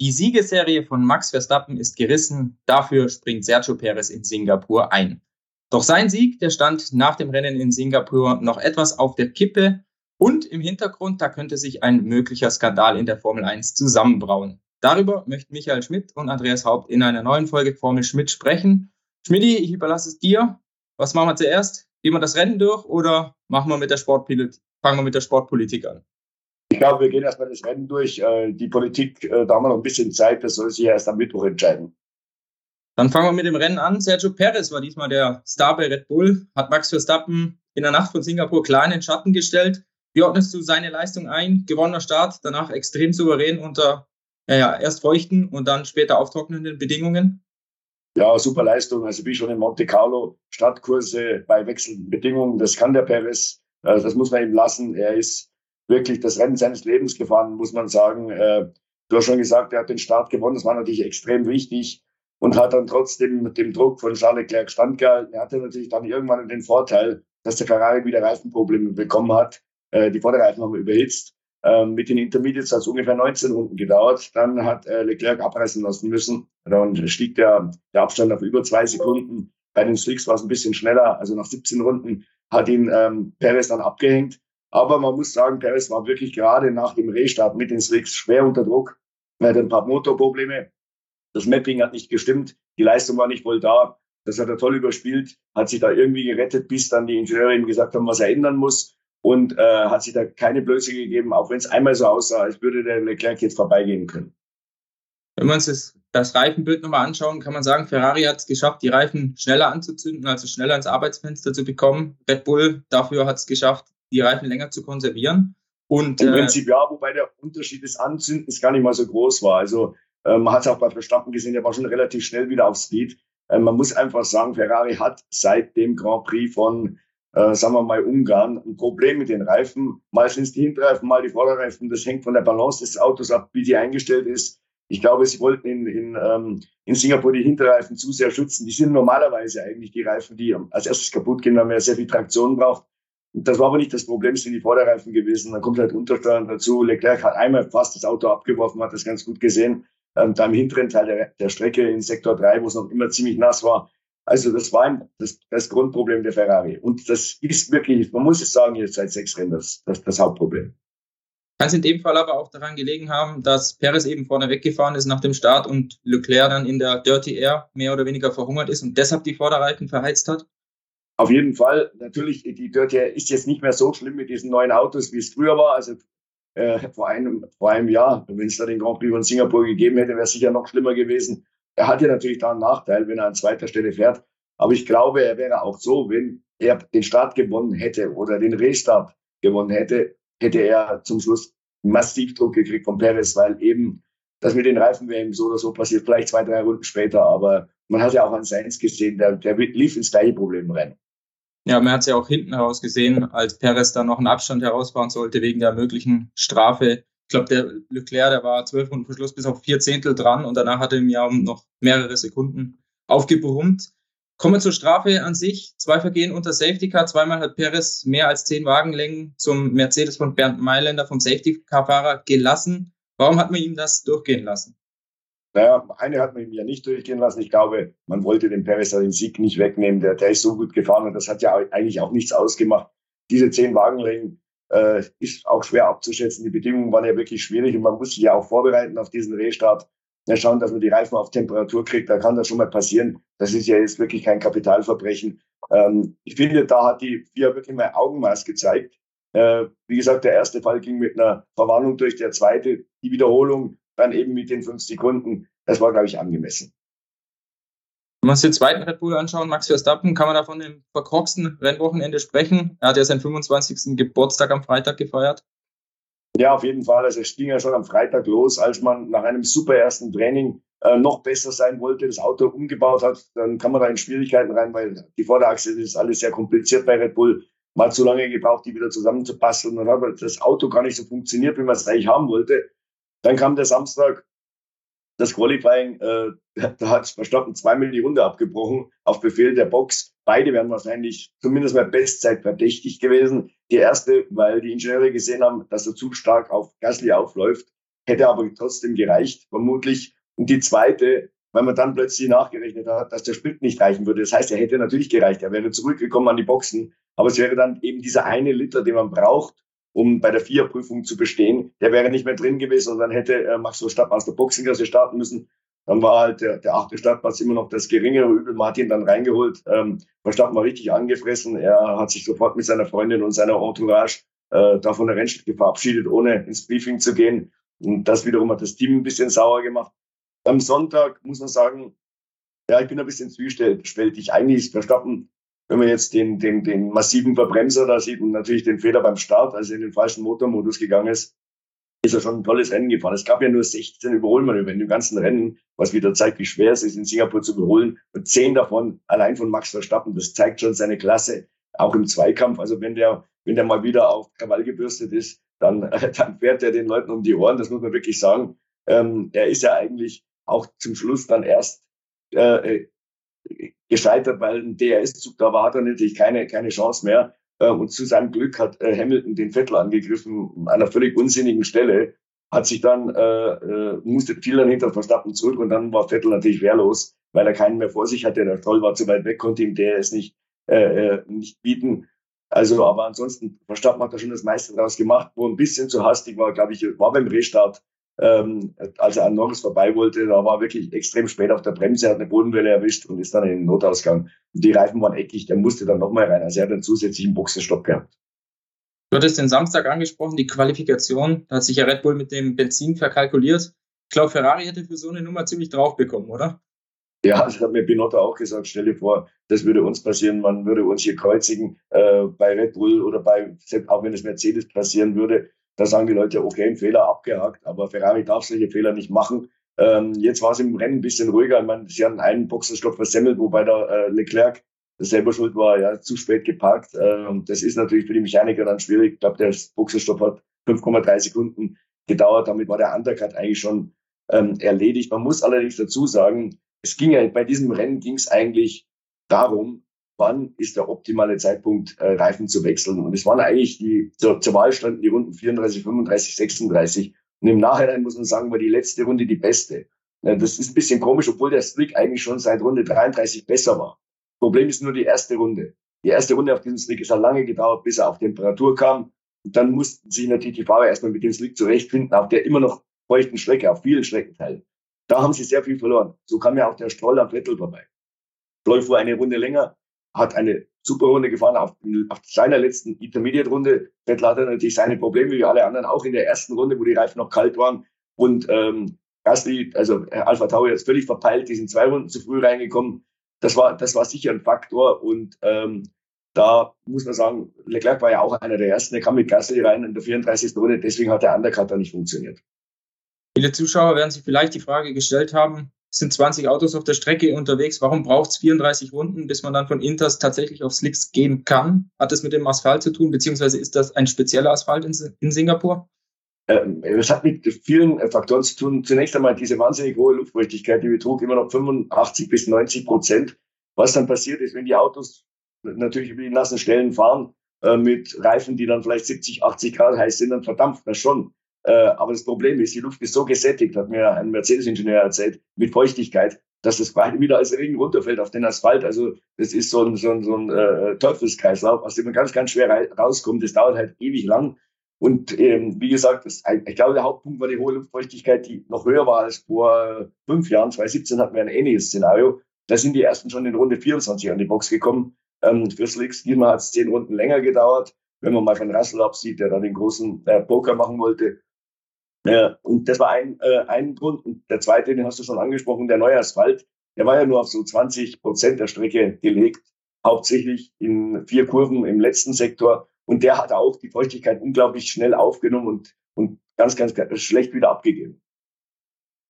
Die Siegesserie von Max Verstappen ist gerissen, dafür springt Sergio Perez in Singapur ein. Doch sein Sieg, der stand nach dem Rennen in Singapur noch etwas auf der Kippe und im Hintergrund, da könnte sich ein möglicher Skandal in der Formel 1 zusammenbrauen. Darüber möchten Michael Schmidt und Andreas Haupt in einer neuen Folge Formel Schmidt sprechen. Schmidti, ich überlasse es dir. Was machen wir zuerst? Gehen wir das Rennen durch oder machen wir mit der Sportpolitik, fangen wir mit der Sportpolitik an? Ich glaube, wir gehen erstmal das Rennen durch. Äh, die Politik, äh, da haben wir noch ein bisschen Zeit, das soll sich erst am Mittwoch entscheiden. Dann fangen wir mit dem Rennen an. Sergio Perez war diesmal der Star bei Red Bull, hat Max Verstappen in der Nacht von Singapur klar in den Schatten gestellt. Wie ordnest du seine Leistung ein? Gewonnener Start, danach extrem souverän unter ja, erst feuchten und dann später auftrocknenden Bedingungen? Ja, super Leistung. Also wie schon in Monte Carlo, Startkurse bei wechselnden Bedingungen, das kann der Perez. Also das muss man ihm lassen. Er ist wirklich das Rennen seines Lebens gefahren, muss man sagen. Äh, du hast schon gesagt, er hat den Start gewonnen. Das war natürlich extrem wichtig und hat dann trotzdem mit dem Druck von Charles Leclerc standgehalten. Er hatte natürlich dann irgendwann den Vorteil, dass der Ferrari wieder Reifenprobleme bekommen hat. Äh, die Vorderreifen haben überhitzt. Ähm, mit den Intermediates hat es ungefähr 19 Runden gedauert. Dann hat äh, Leclerc abreißen lassen müssen. Dann stieg der, der Abstand auf über zwei Sekunden. Bei den Slicks war es ein bisschen schneller. Also nach 17 Runden hat ihn ähm, Perez dann abgehängt. Aber man muss sagen, Perez war wirklich gerade nach dem Restart mit den Slicks schwer unter Druck. Er hatte ein paar Motorprobleme. Das Mapping hat nicht gestimmt, die Leistung war nicht wohl da. Das hat er toll überspielt, hat sich da irgendwie gerettet, bis dann die Ingenieure ihm gesagt haben, was er ändern muss und äh, hat sich da keine Blöße gegeben, auch wenn es einmal so aussah, als würde der Leclerc jetzt vorbeigehen können. Wenn wir uns das, das Reifenbild nochmal anschauen, kann man sagen, Ferrari hat es geschafft, die Reifen schneller anzuzünden, also schneller ins Arbeitsfenster zu bekommen. Red Bull dafür hat es geschafft, die Reifen länger zu konservieren. Und, Im äh, Prinzip ja, wobei der Unterschied des Anzündens gar nicht mal so groß war. Also äh, man hat es auch bei Verstappen gesehen, der war schon relativ schnell wieder auf Speed. Äh, man muss einfach sagen, Ferrari hat seit dem Grand Prix von, äh, sagen wir mal, Ungarn ein Problem mit den Reifen. Mal sind es die Hinterreifen, mal die Vorderreifen. Das hängt von der Balance des Autos ab, wie die eingestellt ist. Ich glaube, sie wollten in, in, ähm, in Singapur die Hinterreifen zu sehr schützen. Die sind normalerweise eigentlich die Reifen, die als erstes kaputt gehen, weil man ja sehr viel Traktion braucht. Das war aber nicht das Problem, es sind die Vorderreifen gewesen. Dann kommt halt Untersteuern dazu. Leclerc hat einmal fast das Auto abgeworfen, hat das ganz gut gesehen ähm, da im hinteren Teil der, der Strecke in Sektor 3, wo es noch immer ziemlich nass war. Also das war ein, das, das Grundproblem der Ferrari. Und das ist wirklich, man muss es sagen, jetzt seit sechs Rennen das, das, das Hauptproblem. Kann es in dem Fall aber auch daran gelegen haben, dass Perez eben vorne weggefahren ist nach dem Start und Leclerc dann in der Dirty Air mehr oder weniger verhungert ist und deshalb die Vorderreifen verheizt hat? Auf jeden Fall. Natürlich, die Air ist jetzt nicht mehr so schlimm mit diesen neuen Autos, wie es früher war. Also äh, vor, einem, vor einem Jahr. Wenn es da den Grand Prix von Singapur gegeben hätte, wäre es sicher noch schlimmer gewesen. Er hat ja natürlich da einen Nachteil, wenn er an zweiter Stelle fährt. Aber ich glaube, er wäre auch so, wenn er den Start gewonnen hätte oder den Restart gewonnen hätte, hätte er zum Schluss massiv Druck gekriegt von Perez, weil eben das mit den Reifen wäre ihm so oder so passiert, vielleicht zwei, drei Runden später. Aber man hat ja auch an Sainz gesehen, der, der lief ins gleiche Problem rein. Ja, man hat es ja auch hinten heraus gesehen, als Perez da noch einen Abstand herausfahren sollte wegen der möglichen Strafe. Ich glaube, der Leclerc, der war zwölf Runden vor Schluss bis auf vier Zehntel dran und danach hat er ihm ja noch mehrere Sekunden aufgebrummt. Kommen wir zur Strafe an sich. Zwei Vergehen unter Safety Car. Zweimal hat Perez mehr als zehn Wagenlängen zum Mercedes von Bernd Mailänder vom Safety Car Fahrer gelassen. Warum hat man ihm das durchgehen lassen? Naja, eine hat man ihm ja nicht durchgehen lassen. Ich glaube, man wollte dem Perez den Sieg nicht wegnehmen. Der, der ist so gut gefahren und das hat ja eigentlich auch nichts ausgemacht. Diese zehn Wagenlängen äh, ist auch schwer abzuschätzen. Die Bedingungen waren ja wirklich schwierig und man muss sich ja auch vorbereiten auf diesen Restart. Ja, schauen, dass man die Reifen auf Temperatur kriegt, da kann das schon mal passieren. Das ist ja jetzt wirklich kein Kapitalverbrechen. Ähm, ich finde, da hat die FIA wirklich mal Augenmaß gezeigt. Äh, wie gesagt, der erste Fall ging mit einer Verwarnung durch, der zweite, die Wiederholung dann eben mit den fünf Sekunden. Das war, glaube ich, angemessen. Wenn wir uns den zweiten Red Bull anschauen, Max Verstappen, kann man da von dem verkorksten Rennwochenende sprechen? Er hat ja seinen 25. Geburtstag am Freitag gefeiert. Ja, auf jeden Fall. Also es ging ja schon am Freitag los, als man nach einem super ersten Training äh, noch besser sein wollte, das Auto umgebaut hat. Dann kann man da in Schwierigkeiten rein, weil die Vorderachse das ist alles sehr kompliziert bei Red Bull. Man hat zu lange gebraucht, die wieder zusammenzubasteln. Dann hat das Auto gar nicht so funktioniert, wie man es eigentlich haben wollte. Dann kam der Samstag, das Qualifying, äh, da hat Verstappen zweimal die Runde abgebrochen auf Befehl der Box. Beide wären wahrscheinlich zumindest mal Bestzeit verdächtig gewesen. Die erste, weil die Ingenieure gesehen haben, dass der Zug stark auf Gasly aufläuft. hätte aber trotzdem gereicht, vermutlich. Und die zweite, weil man dann plötzlich nachgerechnet hat, dass der Sprit nicht reichen würde. Das heißt, er hätte natürlich gereicht. Er wäre zurückgekommen an die Boxen. Aber es wäre dann eben dieser eine Liter, den man braucht, um bei der FIA-Prüfung zu bestehen, der wäre nicht mehr drin gewesen und dann hätte äh, Max Verstappen aus der Boxenklasse starten müssen. Dann war halt der, der achte Startplatz immer noch das geringere Übel. Martin dann reingeholt. Ähm, Verstappen war richtig angefressen. Er hat sich sofort mit seiner Freundin und seiner Entourage äh, da von der Rennstrecke verabschiedet, ohne ins Briefing zu gehen. Und das wiederum hat das Team ein bisschen sauer gemacht. Am Sonntag muss man sagen, ja, ich bin ein bisschen zwiespältig. Eigentlich ist Verstappen wenn man jetzt den, den, den massiven Verbremser da sieht und natürlich den Fehler beim Start, als er in den falschen Motormodus gegangen ist, ist er schon ein tolles Rennen gefahren. Es gab ja nur 16 Überholmanöver in dem ganzen Rennen, was wieder zeigt, wie schwer es ist, in Singapur zu überholen. Und zehn davon allein von Max Verstappen. Das zeigt schon seine Klasse, auch im Zweikampf. Also wenn der, wenn der mal wieder auf Krawall gebürstet ist, dann, dann fährt er den Leuten um die Ohren. Das muss man wirklich sagen. Ähm, er ist ja eigentlich auch zum Schluss dann erst äh, gescheitert, weil ein DRS-Zug da war, hat er natürlich keine, keine Chance mehr. Ähm, und zu seinem Glück hat äh, Hamilton den Vettel angegriffen an einer völlig unsinnigen Stelle, hat sich dann, äh, äh, musste viel dann hinter Verstappen zurück und dann war Vettel natürlich wehrlos, weil er keinen mehr vor sich hatte. Der Troll war zu weit weg, konnte ihm DRS nicht, äh, äh, nicht bieten. Also, aber ansonsten, Verstappen hat da schon das meiste draus gemacht, wo ein bisschen zu hastig war, glaube ich, war beim Restart ähm, als er an Norris vorbei wollte, da war wirklich extrem spät auf der Bremse, hat eine Bodenwelle erwischt und ist dann in den Notausgang. Und die Reifen waren eckig, der musste dann nochmal rein. Also er hat einen zusätzlichen Boxenstopp gehabt. Du hattest den Samstag angesprochen, die Qualifikation. Da hat sich ja Red Bull mit dem Benzin verkalkuliert. Ich glaube, Ferrari hätte für so eine Nummer ziemlich drauf bekommen, oder? Ja, das hat mir Binotto auch gesagt. Stell dir vor, das würde uns passieren. Man würde uns hier kreuzigen äh, bei Red Bull oder bei, auch wenn es Mercedes passieren würde. Da sagen die Leute, okay, ein Fehler abgehakt, aber Ferrari darf solche Fehler nicht machen. Ähm, jetzt war es im Rennen ein bisschen ruhiger. Ich meine, sie hatten einen Boxenstopp versemmelt, wobei der äh, Leclerc selber schuld war, ja, zu spät geparkt. Ähm, das ist natürlich für die Mechaniker dann schwierig. Ich glaube, der Boxenstopp hat 5,3 Sekunden gedauert. Damit war der Undercut eigentlich schon ähm, erledigt. Man muss allerdings dazu sagen, es ging ja bei diesem Rennen ging es eigentlich darum, wann ist der optimale Zeitpunkt, äh, Reifen zu wechseln. Und es waren eigentlich die, zur, zur Wahl standen die Runden 34, 35, 36. Und im Nachhinein muss man sagen, war die letzte Runde die beste. Ja, das ist ein bisschen komisch, obwohl der Strick eigentlich schon seit Runde 33 besser war. Problem ist nur die erste Runde. Die erste Runde auf diesem Strick ist ja lange gedauert, bis er auf Temperatur kam. Und dann mussten sich natürlich die Fahrer erstmal mit dem Slick zurechtfinden, auf der immer noch feuchten Strecke, auf vielen Streckenteilen. Da haben sie sehr viel verloren. So kam ja auch der Stroll am Vettel vorbei. Stroll fuhr eine Runde länger, hat eine super Runde gefahren auf, auf seiner letzten Intermediate-Runde. Vettel hatte natürlich seine Probleme, wie alle anderen, auch in der ersten Runde, wo die Reifen noch kalt waren. Und ähm, Gasly, also äh, Alpha Tauri ist völlig verpeilt, die sind zwei Runden zu früh reingekommen. Das war, das war sicher ein Faktor. Und ähm, da muss man sagen, Leclerc war ja auch einer der ersten, der kam mit Gasly rein in der 34. Runde, deswegen hat der Undercut da nicht funktioniert. Viele Zuschauer werden sich vielleicht die Frage gestellt haben, sind 20 Autos auf der Strecke unterwegs. Warum braucht es 34 Runden, bis man dann von Inters tatsächlich auf Slicks gehen kann? Hat das mit dem Asphalt zu tun, beziehungsweise ist das ein spezieller Asphalt in, in Singapur? Ähm, es hat mit vielen äh, Faktoren zu tun. Zunächst einmal diese wahnsinnig hohe Luftfeuchtigkeit, die betrug immer noch 85 bis 90 Prozent. Was dann passiert ist, wenn die Autos natürlich über die nassen Stellen fahren, äh, mit Reifen, die dann vielleicht 70, 80 Grad heiß sind, dann verdampft das schon. Äh, aber das Problem ist, die Luft ist so gesättigt, hat mir ein Mercedes-Ingenieur erzählt, mit Feuchtigkeit, dass das quasi wieder als Regen runterfällt auf den Asphalt. Also das ist so ein, so ein, so ein äh, Teufelskreislauf, aus dem man ganz, ganz schwer rauskommt. Das dauert halt ewig lang. Und ähm, wie gesagt, das, ich glaube, der Hauptpunkt war die hohe Luftfeuchtigkeit, die noch höher war als vor fünf Jahren. 2017 hatten wir ein ähnliches Szenario. Da sind die ersten schon in Runde 24 an die Box gekommen. Ähm, für Slicks Gilmer hat es zehn Runden länger gedauert. Wenn man mal von Russell absieht, der dann den großen äh, Poker machen wollte, ja, und das war ein, äh, ein Grund. Und der zweite, den hast du schon angesprochen, der neue Asphalt, der war ja nur auf so 20 Prozent der Strecke gelegt, hauptsächlich in vier Kurven im letzten Sektor. Und der hat auch die Feuchtigkeit unglaublich schnell aufgenommen und, und ganz, ganz, ganz schlecht wieder abgegeben.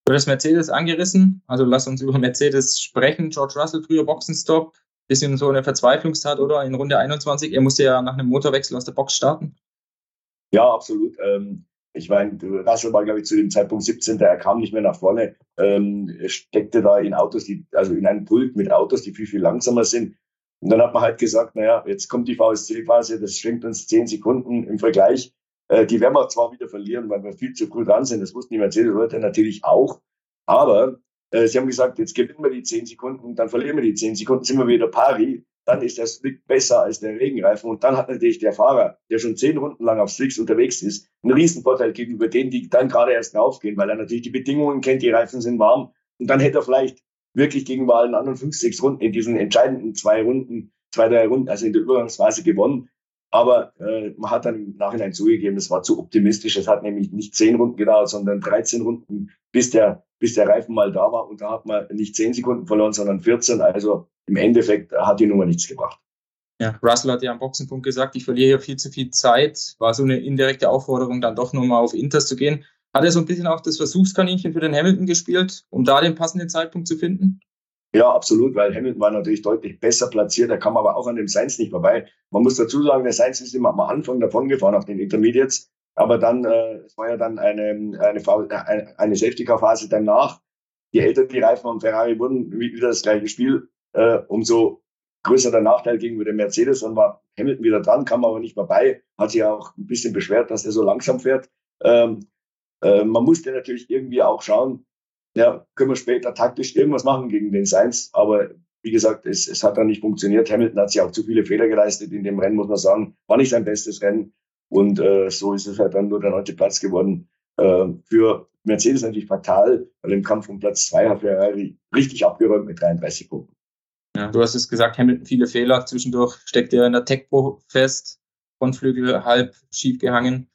Du hast Mercedes angerissen, also lass uns über Mercedes sprechen. George Russell, früher Boxenstopp, bisschen so eine Verzweiflungstat, oder? In Runde 21, er musste ja nach einem Motorwechsel aus der Box starten. Ja, absolut. Ähm, ich meine, Russell war, glaube ich, zu dem Zeitpunkt 17. Er kam nicht mehr nach vorne, ähm, steckte da in Autos, die, also in einem Pult mit Autos, die viel, viel langsamer sind. Und dann hat man halt gesagt, naja, jetzt kommt die VSC-Phase, das schenkt uns zehn Sekunden im Vergleich. Äh, die werden wir zwar wieder verlieren, weil wir viel zu früh dran sind. Das wussten die Mercedes-Leute natürlich auch. Aber äh, sie haben gesagt, jetzt gewinnen wir die 10 Sekunden, dann verlieren wir die 10 Sekunden, sind wir wieder pari. Dann ist der Slick besser als der Regenreifen. Und dann hat natürlich der Fahrer, der schon zehn Runden lang auf Slicks unterwegs ist, einen Riesenvorteil gegenüber denen, die dann gerade erst raufgehen, weil er natürlich die Bedingungen kennt, die Reifen sind warm. Und dann hätte er vielleicht wirklich gegenüber allen anderen Runden in diesen entscheidenden zwei Runden, zwei, drei Runden, also in der Übergangsphase gewonnen. Aber äh, man hat dann im Nachhinein zugegeben, es war zu optimistisch. Es hat nämlich nicht zehn Runden gedauert, sondern 13 Runden, bis der, bis der Reifen mal da war. Und da hat man nicht zehn Sekunden verloren, sondern 14. Also im Endeffekt hat die Nummer nichts gebracht. Ja, Russell hat ja am Boxenpunkt gesagt, ich verliere hier viel zu viel Zeit. War so eine indirekte Aufforderung, dann doch nochmal auf Inters zu gehen. Hat er so ein bisschen auch das Versuchskaninchen für den Hamilton gespielt, um da den passenden Zeitpunkt zu finden? Ja, absolut, weil Hamilton war natürlich deutlich besser platziert. Er kam aber auch an dem Sainz nicht vorbei. Man muss dazu sagen, der Sainz ist immer am Anfang davon gefahren auf den Intermediates. Aber dann, äh, es war ja dann eine, eine, eine, eine Safety-Car-Phase danach. Je älter die Reifen am Ferrari wurden, wieder das gleiche Spiel, äh, umso größer der Nachteil gegenüber dem Mercedes. Dann war Hamilton wieder dran, kam aber nicht mehr bei. Hat sich auch ein bisschen beschwert, dass er so langsam fährt. Ähm, äh, man musste natürlich irgendwie auch schauen, ja, können wir später taktisch irgendwas machen gegen den Sainz. Aber wie gesagt, es, es hat dann nicht funktioniert. Hamilton hat sich auch zu viele Fehler geleistet in dem Rennen, muss man sagen. War nicht sein bestes Rennen. Und äh, so ist es halt dann nur der neunte Platz geworden. Äh, für Mercedes natürlich fatal, weil im Kampf um Platz zwei hat Ferrari richtig abgeräumt mit 33 Punkten. Ja, du hast es gesagt, Hamilton viele Fehler. Zwischendurch steckt er in der Tech Pro fest, Frontflügel halb schief gehangen.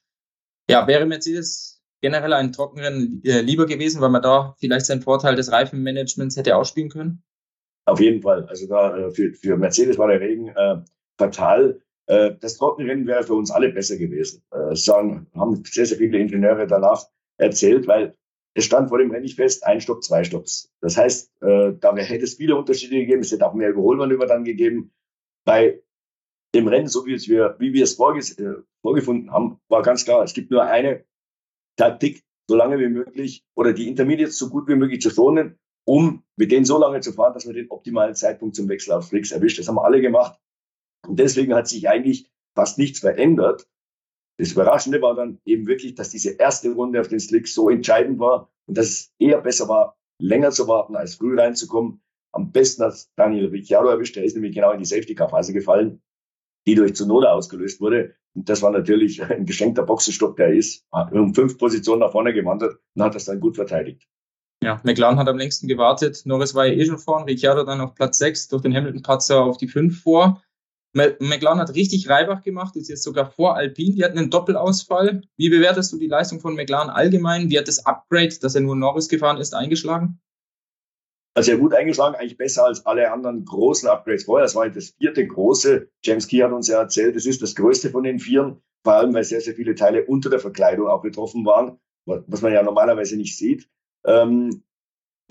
Ja, wäre Mercedes generell einen Trockenrennen äh, lieber gewesen, weil man da vielleicht seinen Vorteil des Reifenmanagements hätte ausspielen können? Auf jeden Fall. Also da äh, für, für Mercedes war der Regen äh, fatal. Äh, das Trockenrennen wäre für uns alle besser gewesen. Äh, sagen, haben sehr, sehr viele Ingenieure danach erzählt, weil es stand vor dem Rennen nicht fest, ein Stopp, zwei Stopps. Das heißt, äh, da hätte es viele Unterschiede gegeben, es hätte auch mehr Überholmanöver dann gegeben. Bei dem Rennen, so wie, es wir, wie wir es äh, vorgefunden haben, war ganz klar, es gibt nur eine Taktik so lange wie möglich oder die Intermediates so gut wie möglich zu schonen, um mit denen so lange zu fahren, dass man den optimalen Zeitpunkt zum Wechsel auf Flicks erwischt. Das haben wir alle gemacht. Und deswegen hat sich eigentlich fast nichts verändert. Das Überraschende war dann eben wirklich, dass diese erste Runde auf den Slicks so entscheidend war und dass es eher besser war, länger zu warten, als früh reinzukommen. Am besten hat Daniel Ricciardo erwischt. Der ist nämlich genau in die Safety-Car-Phase gefallen die durch Zunoda ausgelöst wurde. Und das war natürlich ein geschenkter Boxenstopp, der ist um fünf Positionen nach vorne gewandert und hat das dann gut verteidigt. Ja, McLaren hat am längsten gewartet. Norris war ja eh schon vorn, Ricciardo dann auf Platz 6, durch den Hamilton-Patzer auf die 5 vor. McLaren hat richtig Reibach gemacht, ist jetzt sogar vor Alpine. Die hatten einen Doppelausfall. Wie bewertest du die Leistung von McLaren allgemein? Wie hat das Upgrade, dass er nur Norris gefahren ist, eingeschlagen? Also ja gut eingeschlagen, eigentlich besser als alle anderen großen Upgrades vorher. Das war das vierte große. James Key hat uns ja erzählt, das ist das größte von den vieren, vor allem weil sehr, sehr viele Teile unter der Verkleidung auch betroffen waren, was man ja normalerweise nicht sieht. Ähm,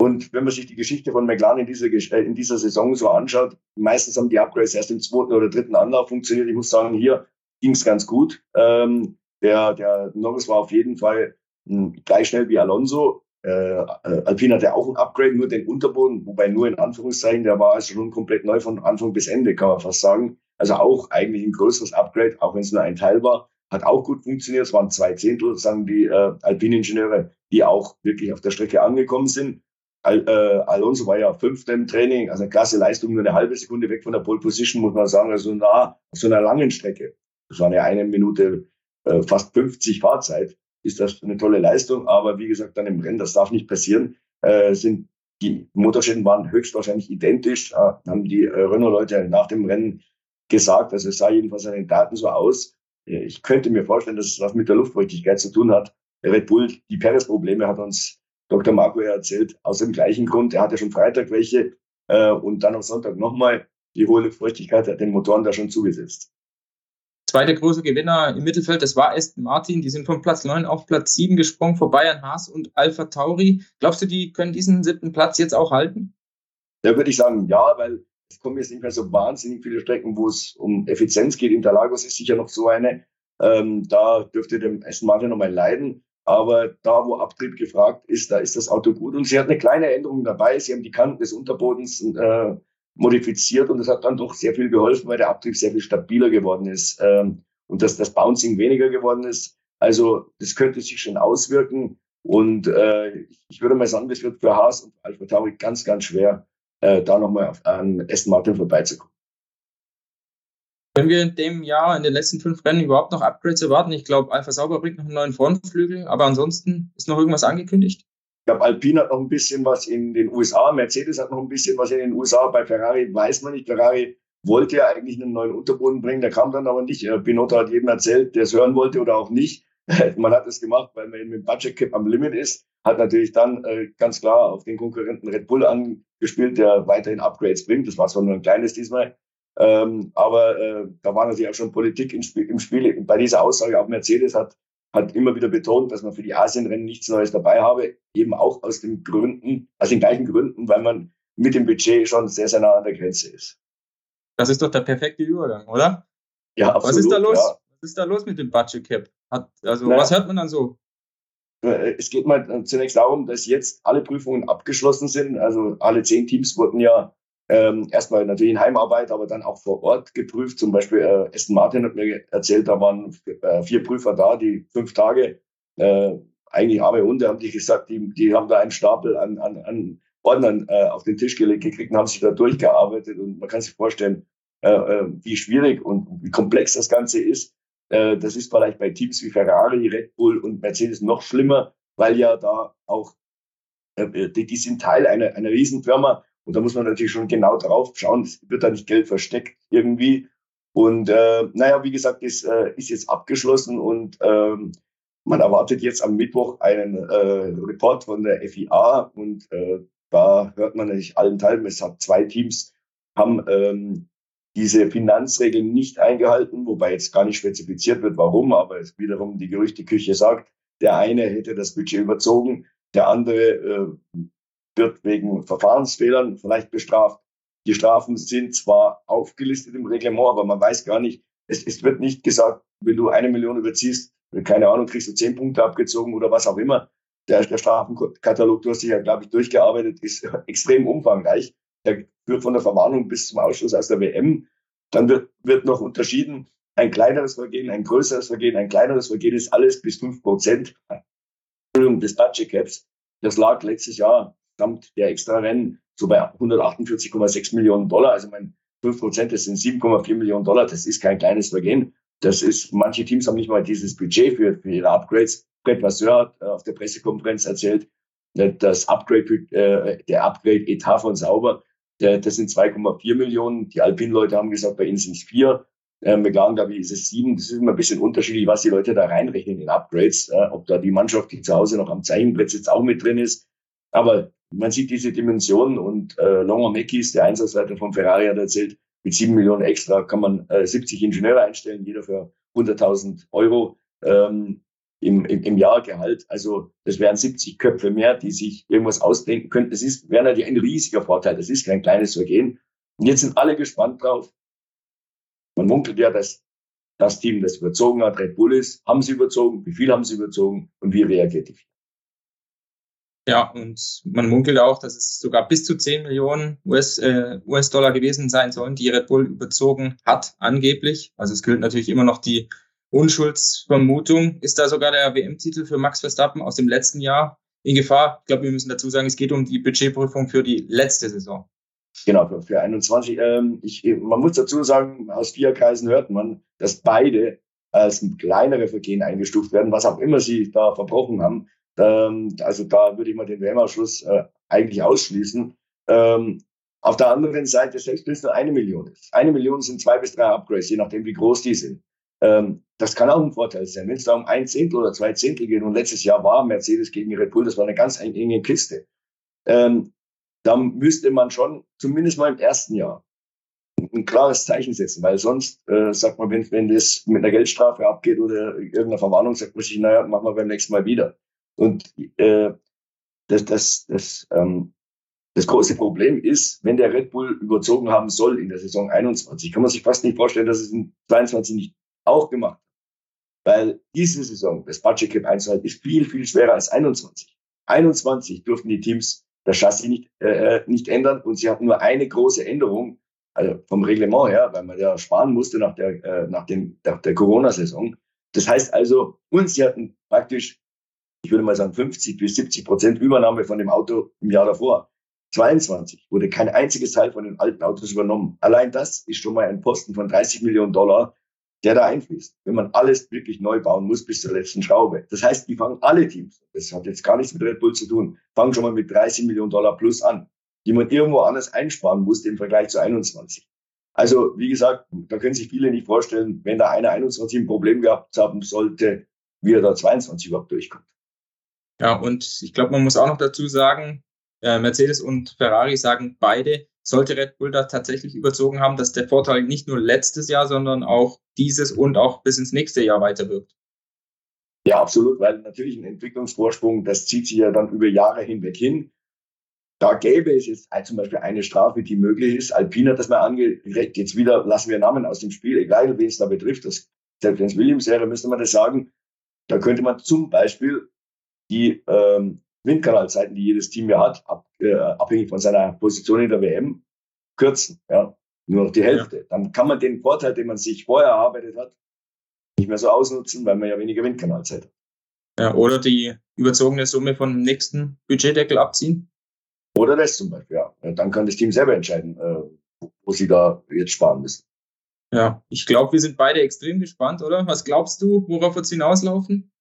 und wenn man sich die Geschichte von McLaren in dieser, äh, in dieser Saison so anschaut, meistens haben die Upgrades erst im zweiten oder dritten Anlauf funktioniert. Ich muss sagen, hier ging es ganz gut. Ähm, der, der Norris war auf jeden Fall hm, gleich schnell wie Alonso. Äh, äh, Alpine hatte auch ein Upgrade, nur den Unterboden, wobei nur in Anführungszeichen, der war also schon komplett neu von Anfang bis Ende, kann man fast sagen. Also auch eigentlich ein größeres Upgrade, auch wenn es nur ein Teil war. Hat auch gut funktioniert. Es waren zwei Zehntel, sagen die äh, Alpine-Ingenieure, die auch wirklich auf der Strecke angekommen sind. Al, äh, Alonso war ja fünfter im Training, also eine klasse Leistung, nur eine halbe Sekunde weg von der Pole Position, muss man sagen, also nah auf so einer langen Strecke. Das war eine eine Minute, äh, fast 50 Fahrzeit ist das eine tolle Leistung. Aber wie gesagt, dann im Rennen, das darf nicht passieren, äh, sind die Motorschäden waren höchstwahrscheinlich identisch, äh, haben die äh, Renault-Leute nach dem Rennen gesagt. Also es sah jedenfalls an den Daten so aus. Äh, ich könnte mir vorstellen, dass es was mit der Luftfeuchtigkeit zu tun hat. Red Bull, die Perez-Probleme hat uns Dr. Marco ja erzählt, aus dem gleichen Grund. Er hatte schon Freitag welche äh, und dann am Sonntag nochmal. Die hohe Luftfeuchtigkeit hat den Motoren da schon zugesetzt. Zweiter großer Gewinner im Mittelfeld, das war Aston Martin. Die sind von Platz 9 auf Platz 7 gesprungen vor Bayern Haas und Alpha Tauri. Glaubst du, die können diesen siebten Platz jetzt auch halten? Da würde ich sagen, ja, weil es kommen jetzt nicht mehr so wahnsinnig viele Strecken, wo es um Effizienz geht. Interlagos ist sicher noch so eine. Ähm, da dürfte dem Aston Martin nochmal leiden. Aber da, wo Abtrieb gefragt ist, da ist das Auto gut. Und sie hat eine kleine Änderung dabei. Sie haben die Kanten des Unterbodens äh, modifiziert und das hat dann doch sehr viel geholfen, weil der Abtrieb sehr viel stabiler geworden ist ähm, und dass das Bouncing weniger geworden ist. Also das könnte sich schon auswirken. Und äh, ich würde mal sagen, das wird für Haas und Alpha Tauri ganz, ganz schwer, äh, da nochmal an Aston Martin vorbeizukommen. Können wir in dem Jahr, in den letzten fünf Rennen überhaupt noch Upgrades erwarten? Ich glaube, Alpha Sauber bringt noch einen neuen Frontflügel, aber ansonsten ist noch irgendwas angekündigt? Ich glaube, Alpine hat noch ein bisschen was in den USA, Mercedes hat noch ein bisschen was in den USA, bei Ferrari weiß man nicht. Ferrari wollte ja eigentlich einen neuen Unterboden bringen, der kam dann aber nicht. Pinotto hat jedem erzählt, der es hören wollte oder auch nicht. man hat es gemacht, weil man eben mit Budget Cap am Limit ist, hat natürlich dann äh, ganz klar auf den Konkurrenten Red Bull angespielt, der weiterhin Upgrades bringt. Das war zwar nur ein kleines diesmal, ähm, aber äh, da war natürlich auch schon Politik im Spiel, im Spiel. Bei dieser Aussage auch Mercedes hat hat immer wieder betont, dass man für die Asienrennen nichts Neues dabei habe, eben auch aus den Gründen, aus den gleichen Gründen, weil man mit dem Budget schon sehr, sehr nah an der Grenze ist. Das ist doch der perfekte Übergang, oder? Ja, absolut. Was ist da los? Ja. Was ist da los mit dem Budget Cap? Hat, also, naja, was hört man dann so? Äh, es geht mal zunächst darum, dass jetzt alle Prüfungen abgeschlossen sind. Also alle zehn Teams wurden ja ähm, erstmal natürlich in Heimarbeit, aber dann auch vor Ort geprüft. Zum Beispiel äh, Aston Martin hat mir erzählt, da waren äh, vier Prüfer da, die fünf Tage, äh, eigentlich arme Hunde, haben die gesagt, die, die haben da einen Stapel an, an, an Ordnern äh, auf den Tisch gelegt gekriegt und haben sich da durchgearbeitet. Und man kann sich vorstellen, äh, äh, wie schwierig und wie komplex das Ganze ist. Äh, das ist vielleicht bei Teams wie Ferrari, Red Bull und Mercedes noch schlimmer, weil ja da auch, äh, die, die sind Teil einer, einer Riesenfirma und da muss man natürlich schon genau drauf schauen, es wird da nicht Geld versteckt irgendwie. Und äh, naja, wie gesagt, ist, äh, ist jetzt abgeschlossen und ähm, man erwartet jetzt am Mittwoch einen äh, Report von der FIA und äh, da hört man natürlich allen Teilen, es hat zwei Teams, haben ähm, diese Finanzregeln nicht eingehalten, wobei jetzt gar nicht spezifiziert wird, warum, aber es wiederum die Gerüchteküche sagt, der eine hätte das Budget überzogen, der andere äh, wird wegen Verfahrensfehlern vielleicht bestraft. Die Strafen sind zwar aufgelistet im Reglement, aber man weiß gar nicht, es, es wird nicht gesagt, wenn du eine Million überziehst, keine Ahnung, kriegst du zehn Punkte abgezogen oder was auch immer. Der, der Strafenkatalog, du hast dich ja, glaube ich, durchgearbeitet, ist extrem umfangreich. Der führt von der Verwarnung bis zum Ausschluss aus der WM. Dann wird, wird noch unterschieden, ein kleineres Vergehen, ein größeres Vergehen, ein kleineres Vergehen ist alles bis fünf Prozent des Budget Caps. Das lag letztes Jahr samt der extra Rennen so bei 148,6 Millionen Dollar. Also mein 5 Prozent, das sind 7,4 Millionen Dollar. Das ist kein kleines Vergehen. Das ist, manche Teams haben nicht mal dieses Budget für, für ihre Upgrades. Brett Vasseur hat äh, auf der Pressekonferenz erzählt, äh, das Upgrade, äh, der Upgrade-Etat von Sauber, der, das sind 2,4 Millionen. Die Alpin-Leute haben gesagt, bei ihnen sind es vier. Äh, McLaren, glaube ich, ist es sieben. Das ist immer ein bisschen unterschiedlich, was die Leute da reinrechnen in Upgrades. Äh, ob da die Mannschaft, die zu Hause noch am Zeichenbrett sitzt, auch mit drin ist. Aber man sieht diese Dimension und äh, Longer Meckis, der Einsatzleiter von Ferrari, hat erzählt, mit sieben Millionen extra kann man äh, 70 Ingenieure einstellen, jeder für 100.000 Euro ähm, im, im, im Jahr Gehalt. Also das wären 70 Köpfe mehr, die sich irgendwas ausdenken könnten. Das ist, wäre natürlich ein riesiger Vorteil. Das ist kein kleines Vergehen. Und jetzt sind alle gespannt drauf. Man munkelt ja, dass das Team, das überzogen hat, Red Bull ist. Haben sie überzogen? Wie viel haben sie überzogen? Und wie reagiert die? Ja, und man munkelt auch, dass es sogar bis zu 10 Millionen US, äh, US-Dollar gewesen sein sollen, die Red Bull überzogen hat, angeblich. Also es gilt natürlich immer noch die Unschuldsvermutung. Ist da sogar der WM-Titel für Max Verstappen aus dem letzten Jahr in Gefahr? Ich glaube, wir müssen dazu sagen, es geht um die Budgetprüfung für die letzte Saison. Genau, für, für 21. Ähm, ich, man muss dazu sagen, aus vier Kreisen hört man, dass beide als kleinere Vergehen eingestuft werden, was auch immer sie da verbrochen haben. Ähm, also da würde ich mal den WM-Ausschluss äh, eigentlich ausschließen. Ähm, auf der anderen Seite, selbst wenn es nur eine Million ist, eine Million sind zwei bis drei Upgrades, je nachdem, wie groß die sind. Ähm, das kann auch ein Vorteil sein. Wenn es da um ein Zehntel oder zwei Zehntel geht, und letztes Jahr war Mercedes gegen Red Bull, das war eine ganz enge Kiste, ähm, dann müsste man schon, zumindest mal im ersten Jahr, ein klares Zeichen setzen, weil sonst äh, sagt man, wenn, wenn das mit einer Geldstrafe abgeht oder irgendeiner Verwarnung, sagt man sich, naja, machen wir beim nächsten Mal wieder. Und äh, das, das, das, ähm, das große Problem ist, wenn der Red Bull überzogen haben soll in der Saison 21, kann man sich fast nicht vorstellen, dass es in 22 nicht auch gemacht hat. Weil diese Saison, das Budget Cap einzuhalten, ist viel, viel schwerer als 21. 21 durften die Teams das Chassis nicht, äh, nicht ändern und sie hatten nur eine große Änderung, also vom Reglement her, weil man ja sparen musste nach der, äh, nach dem, nach der Corona-Saison Das heißt also, uns, sie hatten praktisch, ich würde mal sagen, 50 bis 70 Prozent Übernahme von dem Auto im Jahr davor. 22 wurde kein einziges Teil von den alten Autos übernommen. Allein das ist schon mal ein Posten von 30 Millionen Dollar, der da einfließt, wenn man alles wirklich neu bauen muss bis zur letzten Schraube. Das heißt, die fangen alle Teams, das hat jetzt gar nichts mit Red Bull zu tun, fangen schon mal mit 30 Millionen Dollar plus an, die man irgendwo anders einsparen musste im Vergleich zu 21. Also, wie gesagt, da können sich viele nicht vorstellen, wenn da einer 21 ein Problem gehabt haben sollte, wie er da 22 überhaupt durchkommt. Ja, und ich glaube, man muss auch noch dazu sagen, äh, Mercedes und Ferrari sagen beide, sollte Red Bull da tatsächlich überzogen haben, dass der Vorteil nicht nur letztes Jahr, sondern auch dieses und auch bis ins nächste Jahr weiterwirkt. Ja, absolut, weil natürlich ein Entwicklungsvorsprung, das zieht sich ja dann über Jahre hinweg hin. Da gäbe es jetzt zum Beispiel eine Strafe, die möglich ist. Alpine hat das mal angeregt. Jetzt wieder lassen wir Namen aus dem Spiel, egal wen es da betrifft. Das, selbst wenn es Williams wäre, müsste man das sagen. Da könnte man zum Beispiel die ähm, Windkanalzeiten, die jedes Team ja hat, ab, äh, abhängig von seiner Position in der WM, kürzen. Ja? Nur noch die Hälfte. Ja. Dann kann man den Vorteil, den man sich vorher erarbeitet hat, nicht mehr so ausnutzen, weil man ja weniger Windkanalzeit hat. Ja, oder die überzogene Summe vom nächsten Budgetdeckel abziehen. Oder das zum Beispiel, ja. Dann kann das Team selber entscheiden, äh, wo sie da jetzt sparen müssen. Ja, ich glaube, wir sind beide extrem gespannt, oder? Was glaubst du, worauf wird es hinauslaufen?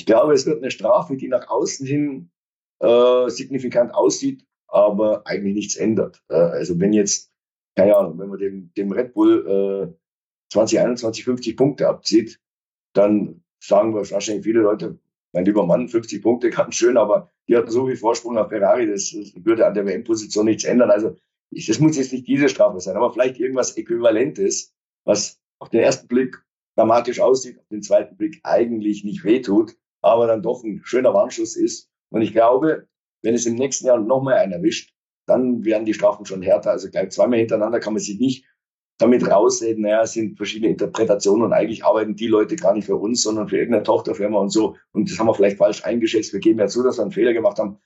Ich glaube, es wird eine Strafe, die nach außen hin äh, signifikant aussieht, aber eigentlich nichts ändert. Äh, also wenn jetzt, keine Ahnung, wenn man dem, dem Red Bull äh, 2021 50 Punkte abzieht, dann sagen wahrscheinlich viele Leute, mein lieber Mann, 50 Punkte, ganz schön, aber die hatten so viel Vorsprung auf Ferrari, das, das würde an der WM-Position nichts ändern. Also ich, das muss jetzt nicht diese Strafe sein, aber vielleicht irgendwas Äquivalentes, was auf den ersten Blick dramatisch aussieht, auf den zweiten Blick eigentlich nicht wehtut aber dann doch ein schöner Warnschuss ist. Und ich glaube, wenn es im nächsten Jahr nochmal einen erwischt, dann werden die Strafen schon härter. Also gleich zweimal hintereinander kann man sich nicht damit rausreden, naja, es sind verschiedene Interpretationen und eigentlich arbeiten die Leute gar nicht für uns, sondern für irgendeine Tochterfirma und so. Und das haben wir vielleicht falsch eingeschätzt. Wir geben ja zu, dass wir einen Fehler gemacht haben.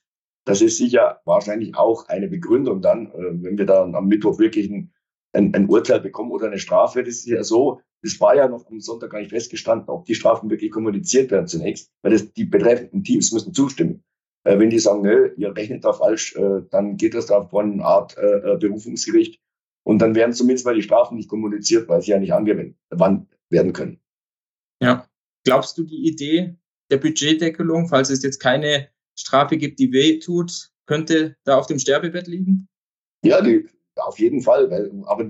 Das ist sicher wahrscheinlich auch eine Begründung dann, äh, wenn wir dann am Mittwoch wirklich ein, ein, ein Urteil bekommen oder eine Strafe. Das ist ja so, es war ja noch am Sonntag gar nicht festgestanden, ob die Strafen wirklich kommuniziert werden zunächst, weil das, die betreffenden Teams müssen zustimmen. Äh, wenn die sagen, nö, ihr rechnet da falsch, äh, dann geht das da von einer Art äh, äh, Berufungsgericht. Und dann werden zumindest mal die Strafen nicht kommuniziert, weil sie ja nicht angewendet werden können. Ja. Glaubst du, die Idee der Budgetdeckelung, falls es jetzt keine Strafe gibt, die weh tut, könnte da auf dem Sterbebett liegen? Ja, die, auf jeden Fall, weil, aber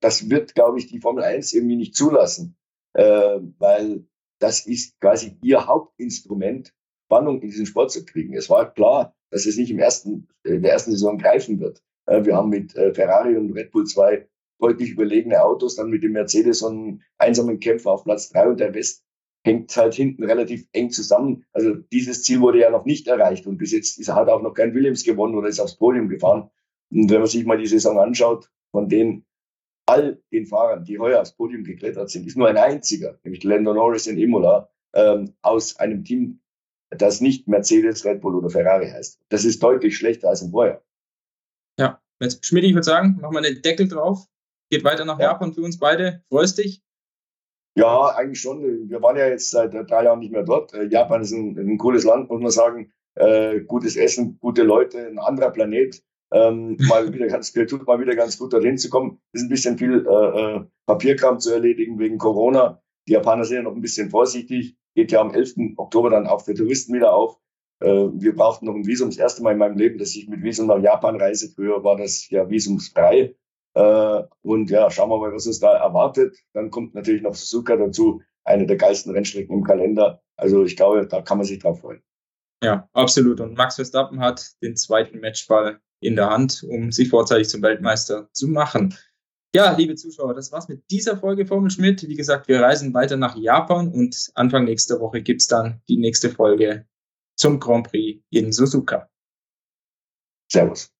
das wird, glaube ich, die Formel 1 irgendwie nicht zulassen, äh, weil das ist quasi ihr Hauptinstrument, Spannung in diesen Sport zu kriegen. Es war klar, dass es nicht im ersten, in äh, der ersten Saison greifen wird. Äh, wir haben mit äh, Ferrari und Red Bull zwei deutlich überlegene Autos, dann mit dem Mercedes und einen einsamen Kämpfer auf Platz drei und der West hängt halt hinten relativ eng zusammen. Also dieses Ziel wurde ja noch nicht erreicht und bis jetzt ist, hat auch noch kein Williams gewonnen oder ist aufs Podium gefahren. Und wenn man sich mal die Saison anschaut, von den all den Fahrern, die heuer aufs Podium geklettert sind, ist nur ein einziger, nämlich Lando Norris in Imola, ähm, aus einem Team, das nicht Mercedes, Red Bull oder Ferrari heißt. Das ist deutlich schlechter als im Vorjahr. Ja, jetzt Schmidt, ich würde sagen, machen wir einen Deckel drauf. Geht weiter nach ja. Japan für uns beide. Freust dich? Ja, eigentlich schon. Wir waren ja jetzt seit drei Jahren nicht mehr dort. Äh, Japan ist ein, ein cooles Land, muss man sagen. Äh, gutes Essen, gute Leute, ein anderer Planet ähm, mal wieder ganz, tut mal wieder ganz gut dorthin zu kommen. Ist ein bisschen viel äh, äh, Papierkram zu erledigen wegen Corona. Die Japaner sind ja noch ein bisschen vorsichtig. Geht ja am 11. Oktober dann auch für Touristen wieder auf. Äh, wir brauchten noch ein Visum. Das erste Mal in meinem Leben, dass ich mit Visum nach Japan reise. Früher war das ja visumsfrei. Äh, und ja, schauen wir mal, was uns da erwartet. Dann kommt natürlich noch Suzuka dazu, eine der geilsten Rennstrecken im Kalender. Also ich glaube, da kann man sich drauf freuen. Ja, absolut. Und Max Verstappen hat den zweiten Matchball in der Hand, um sich vorzeitig zum Weltmeister zu machen. Ja, liebe Zuschauer, das war's mit dieser Folge Formel Schmidt. Wie gesagt, wir reisen weiter nach Japan und Anfang nächster Woche gibt's dann die nächste Folge zum Grand Prix in Suzuka. Servus.